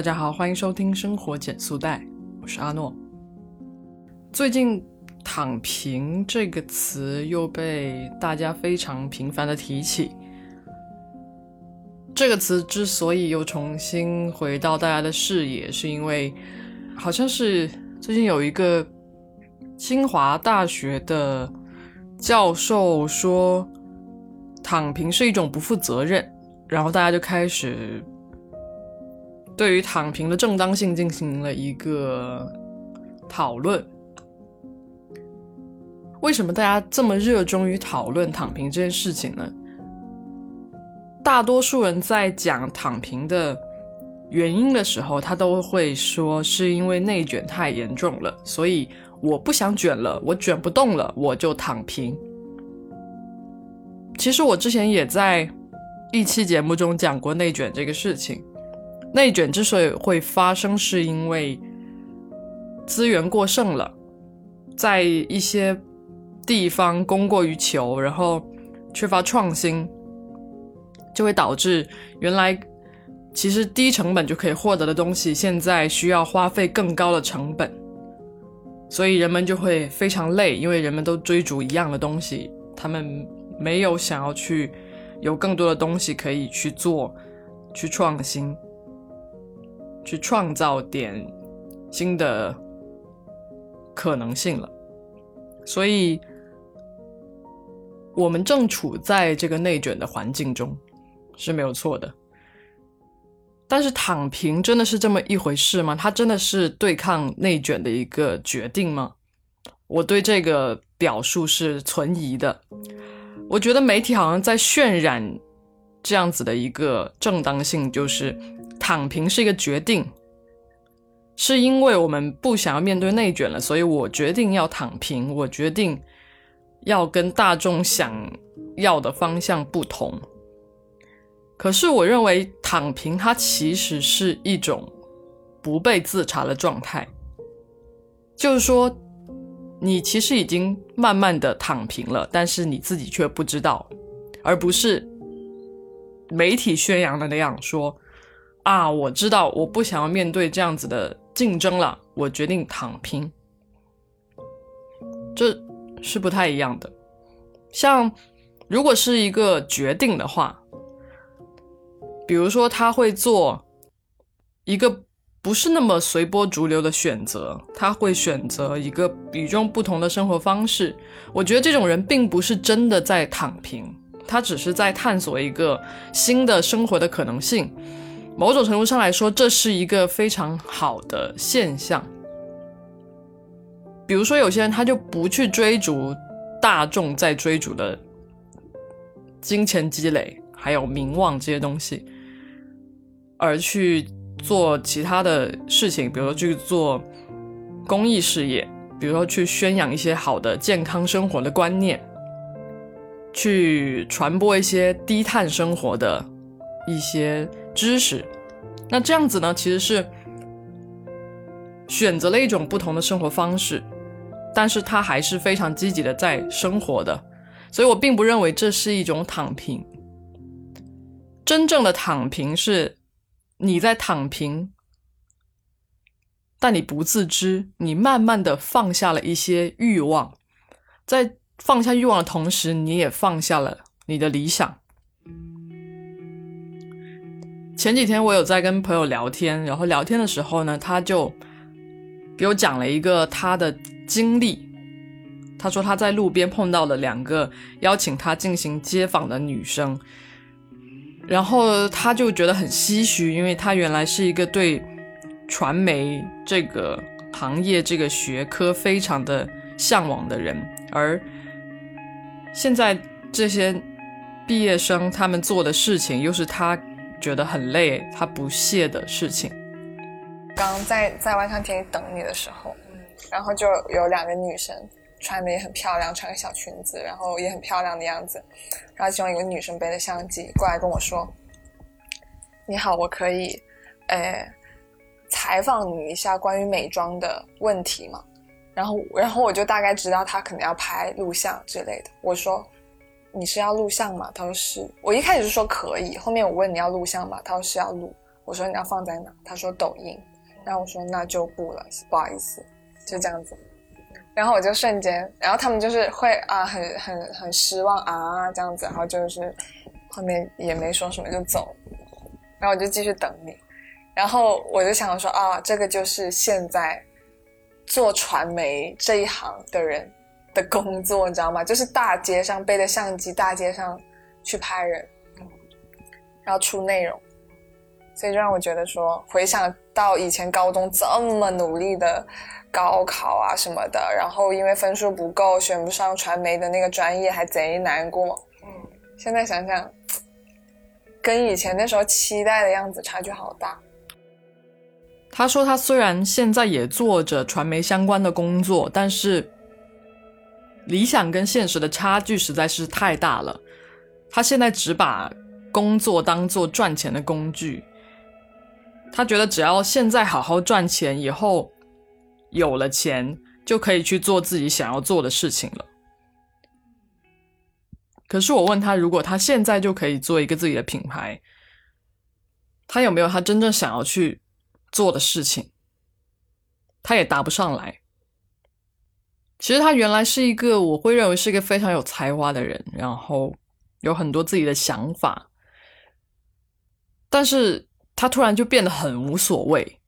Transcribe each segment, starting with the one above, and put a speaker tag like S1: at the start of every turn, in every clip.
S1: 大家好，欢迎收听生活减速带，我是阿诺。最近“躺平”这个词又被大家非常频繁的提起。这个词之所以又重新回到大家的视野，是因为好像是最近有一个清华大学的教授说，躺平是一种不负责任，然后大家就开始。对于躺平的正当性进行了一个讨论。为什么大家这么热衷于讨论躺平这件事情呢？大多数人在讲躺平的原因的时候，他都会说是因为内卷太严重了，所以我不想卷了，我卷不动了，我就躺平。其实我之前也在一期节目中讲过内卷这个事情。内卷之所以会发生，是因为资源过剩了，在一些地方供过于求，然后缺乏创新，就会导致原来其实低成本就可以获得的东西，现在需要花费更高的成本，所以人们就会非常累，因为人们都追逐一样的东西，他们没有想要去有更多的东西可以去做，去创新。去创造点新的可能性了，所以我们正处在这个内卷的环境中是没有错的。但是躺平真的是这么一回事吗？它真的是对抗内卷的一个决定吗？我对这个表述是存疑的。我觉得媒体好像在渲染这样子的一个正当性，就是。躺平是一个决定，是因为我们不想要面对内卷了，所以我决定要躺平。我决定要跟大众想要的方向不同。可是，我认为躺平它其实是一种不被自查的状态，就是说，你其实已经慢慢的躺平了，但是你自己却不知道，而不是媒体宣扬的那样说。啊，我知道，我不想要面对这样子的竞争了，我决定躺平。这是不太一样的。像如果是一个决定的话，比如说他会做一个不是那么随波逐流的选择，他会选择一个与众不同的生活方式。我觉得这种人并不是真的在躺平，他只是在探索一个新的生活的可能性。某种程度上来说，这是一个非常好的现象。比如说，有些人他就不去追逐大众在追逐的金钱积累，还有名望这些东西，而去做其他的事情，比如说去做公益事业，比如说去宣扬一些好的健康生活的观念，去传播一些低碳生活的一些。知识，那这样子呢，其实是选择了一种不同的生活方式，但是他还是非常积极的在生活的，所以我并不认为这是一种躺平。真正的躺平是你在躺平，但你不自知，你慢慢的放下了一些欲望，在放下欲望的同时，你也放下了你的理想。前几天我有在跟朋友聊天，然后聊天的时候呢，他就给我讲了一个他的经历。他说他在路边碰到了两个邀请他进行街访的女生，然后他就觉得很唏嘘，因为他原来是一个对传媒这个行业、这个学科非常的向往的人，而现在这些毕业生他们做的事情又是他。觉得很累，他不屑的事情。
S2: 刚在在万象天等你的时候，然后就有两个女生穿的也很漂亮，穿个小裙子，然后也很漂亮的样子。然后其中一个女生背着相机过来跟我说：“你好，我可以，呃，采访你一下关于美妆的问题吗？”然后然后我就大概知道她可能要拍录像之类的。我说。你是要录像吗？他说是。我一开始是说可以，后面我问你要录像吗？他说是要录。我说你要放在哪？他说抖音。然后我说那就不了，不好意思，就这样子。然后我就瞬间，然后他们就是会啊，很很很失望啊，这样子。然后就是后面也没说什么就走，然后我就继续等你。然后我就想说啊，这个就是现在做传媒这一行的人的工作，你知道吗？就是大街上背着相机，大街上去拍人，然后出内容。所以就让我觉得说，回想到以前高中这么努力的高考啊什么的，然后因为分数不够选不上传媒的那个专业，还贼难过。嗯，现在想想，跟以前那时候期待的样子差距好大。
S1: 他说，他虽然现在也做着传媒相关的工作，但是理想跟现实的差距实在是太大了。他现在只把工作当做赚钱的工具。他觉得只要现在好好赚钱，以后有了钱就可以去做自己想要做的事情了。可是我问他，如果他现在就可以做一个自己的品牌，他有没有他真正想要去做的事情？他也答不上来。其实他原来是一个我会认为是一个非常有才华的人，然后有很多自己的想法，但是。他突然就变得很无所谓，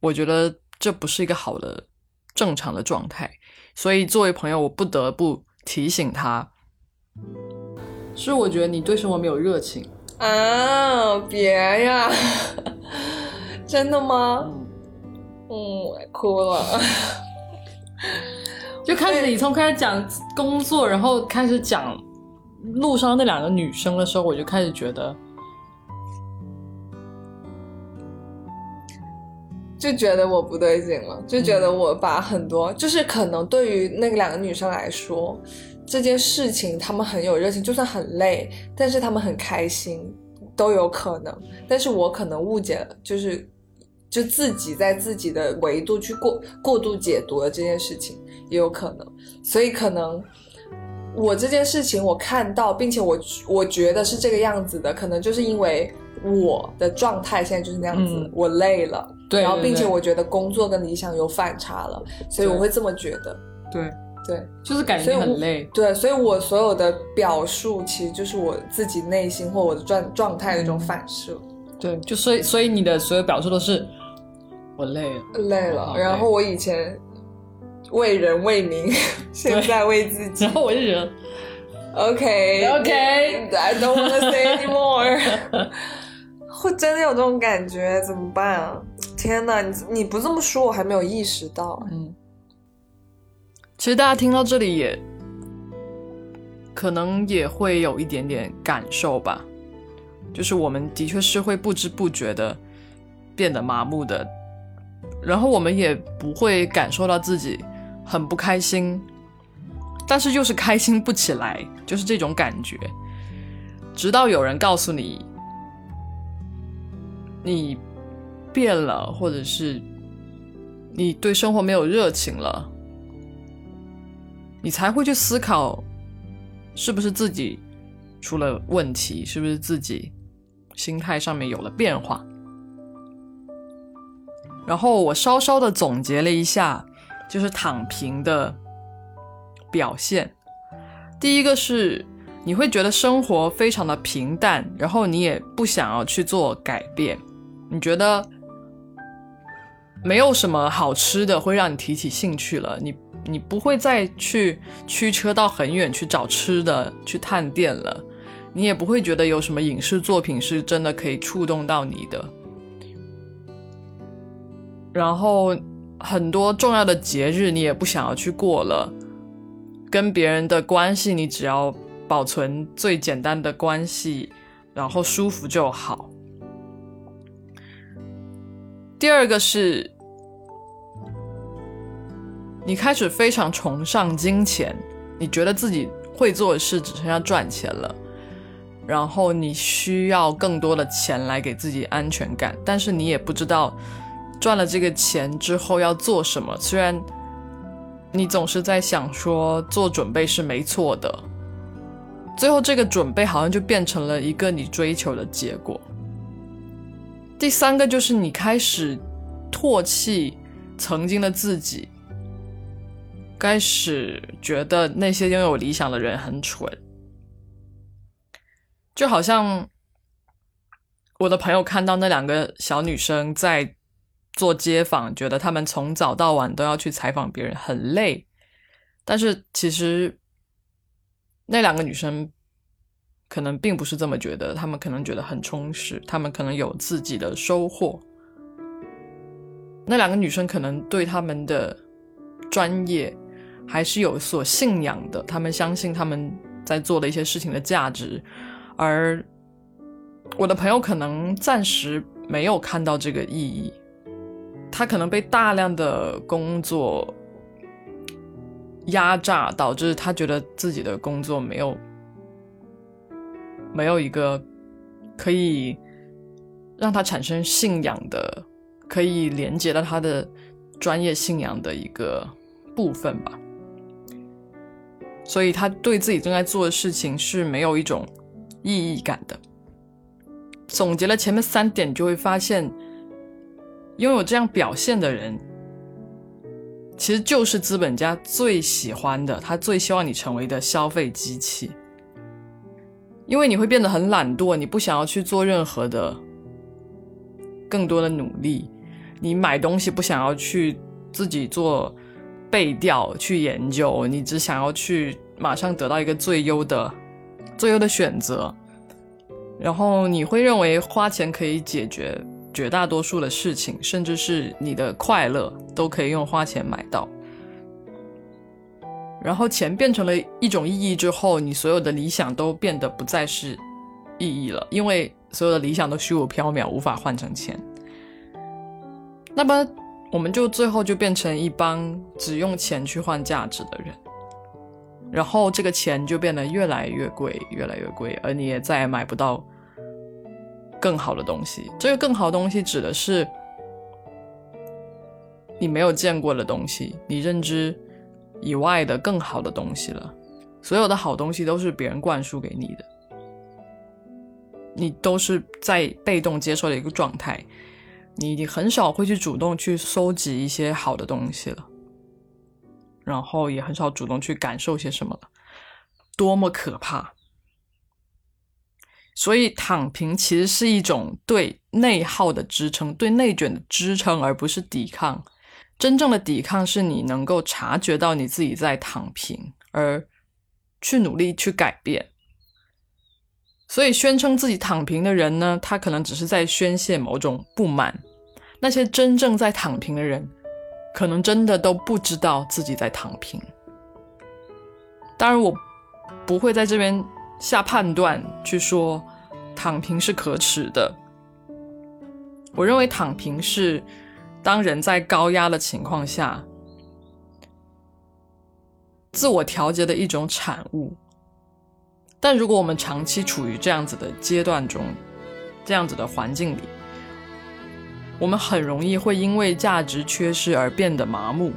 S1: 我觉得这不是一个好的、正常的状态。所以作为朋友，我不得不提醒他：是我觉得你对生活没有热情
S2: 啊！别呀，真的吗？嗯，我哭了。
S1: 就开始你从开始讲工作，然后开始讲路上那两个女生的时候，我就开始觉得。
S2: 就觉得我不对劲了，就觉得我把很多，就是可能对于那两个女生来说，这件事情他们很有热情，就算很累，但是他们很开心，都有可能。但是我可能误解了，就是就自己在自己的维度去过过度解读了这件事情，也有可能。所以可能我这件事情我看到，并且我我觉得是这个样子的，可能就是因为我的状态现在就是那样子，我累了。
S1: 对，
S2: 然后并且我觉得工作跟理想有反差了，所以我会这么觉得。
S1: 对
S2: 对，
S1: 就是感觉很累。
S2: 对，所以我所有的表述其实就是我自己内心或我的状状态的一种反射。
S1: 对，就所以所以你的所有表述都是我累了，
S2: 累了。然后我以前为人为民，现在为自己。
S1: 然后我就觉得
S2: ，OK
S1: OK，I
S2: don't wanna say anymore。会真的有这种感觉，怎么办啊？天哪，你你不这么说，我还没有意识到。
S1: 嗯，其实大家听到这里也可能也会有一点点感受吧，就是我们的确是会不知不觉的变得麻木的，然后我们也不会感受到自己很不开心，但是就是开心不起来，就是这种感觉，直到有人告诉你。你变了，或者是你对生活没有热情了，你才会去思考，是不是自己出了问题，是不是自己心态上面有了变化。然后我稍稍的总结了一下，就是躺平的表现。第一个是。你会觉得生活非常的平淡，然后你也不想要去做改变。你觉得没有什么好吃的会让你提起兴趣了，你你不会再去驱车到很远去找吃的去探店了，你也不会觉得有什么影视作品是真的可以触动到你的。然后很多重要的节日你也不想要去过了，跟别人的关系你只要。保存最简单的关系，然后舒服就好。第二个是，你开始非常崇尚金钱，你觉得自己会做的事只剩下赚钱了，然后你需要更多的钱来给自己安全感，但是你也不知道赚了这个钱之后要做什么。虽然你总是在想说做准备是没错的。最后，这个准备好像就变成了一个你追求的结果。第三个就是你开始唾弃曾经的自己，开始觉得那些拥有理想的人很蠢，就好像我的朋友看到那两个小女生在做街访，觉得他们从早到晚都要去采访别人，很累。但是其实那两个女生可能并不是这么觉得，她们可能觉得很充实，她们可能有自己的收获。那两个女生可能对他们的专业还是有所信仰的，她们相信他们在做的一些事情的价值，而我的朋友可能暂时没有看到这个意义，他可能被大量的工作。压榨导致他觉得自己的工作没有没有一个可以让他产生信仰的、可以连接到他的专业信仰的一个部分吧，所以他对自己正在做的事情是没有一种意义感的。总结了前面三点，就会发现拥有这样表现的人。其实就是资本家最喜欢的，他最希望你成为的消费机器，因为你会变得很懒惰，你不想要去做任何的更多的努力，你买东西不想要去自己做背调去研究，你只想要去马上得到一个最优的最优的选择，然后你会认为花钱可以解决。绝大多数的事情，甚至是你的快乐，都可以用花钱买到。然后钱变成了一种意义之后，你所有的理想都变得不再是意义了，因为所有的理想都虚无缥缈，无法换成钱。那么，我们就最后就变成一帮只用钱去换价值的人。然后，这个钱就变得越来越贵，越来越贵，而你也再也买不到。更好的东西，这个更好东西指的是你没有见过的东西，你认知以外的更好的东西了。所有的好东西都是别人灌输给你的，你都是在被动接受的一个状态，你你很少会去主动去搜集一些好的东西了，然后也很少主动去感受些什么了，多么可怕！所以躺平其实是一种对内耗的支撑，对内卷的支撑，而不是抵抗。真正的抵抗是你能够察觉到你自己在躺平，而去努力去改变。所以宣称自己躺平的人呢，他可能只是在宣泄某种不满。那些真正在躺平的人，可能真的都不知道自己在躺平。当然，我不会在这边下判断去说。躺平是可耻的。我认为躺平是当人在高压的情况下自我调节的一种产物。但如果我们长期处于这样子的阶段中，这样子的环境里，我们很容易会因为价值缺失而变得麻木。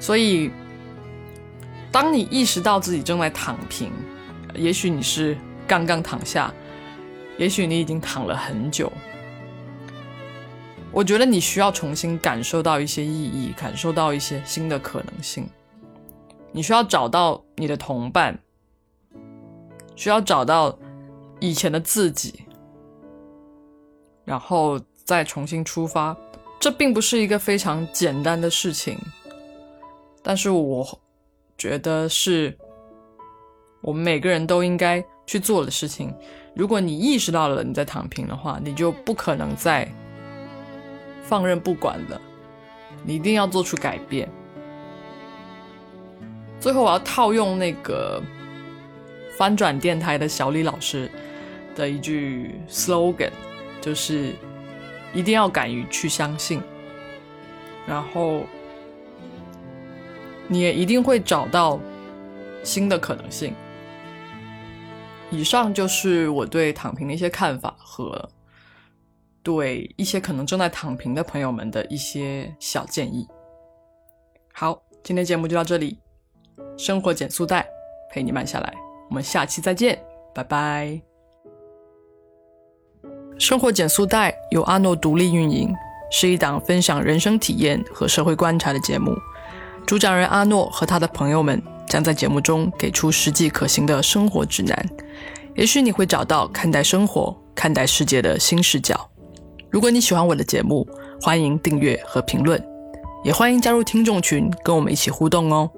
S1: 所以，当你意识到自己正在躺平，也许你是。刚刚躺下，也许你已经躺了很久。我觉得你需要重新感受到一些意义，感受到一些新的可能性。你需要找到你的同伴，需要找到以前的自己，然后再重新出发。这并不是一个非常简单的事情，但是我觉得是我们每个人都应该。去做的事情，如果你意识到了你在躺平的话，你就不可能再放任不管了。你一定要做出改变。最后，我要套用那个翻转电台的小李老师的一句 slogan，就是一定要敢于去相信，然后你也一定会找到新的可能性。以上就是我对躺平的一些看法和对一些可能正在躺平的朋友们的一些小建议。好，今天节目就到这里，生活减速带陪你慢下来，我们下期再见，拜拜。生活减速带由阿诺独立运营，是一档分享人生体验和社会观察的节目。主讲人阿诺和他的朋友们将在节目中给出实际可行的生活指南，也许你会找到看待生活、看待世界的新视角。如果你喜欢我的节目，欢迎订阅和评论，也欢迎加入听众群，跟我们一起互动哦。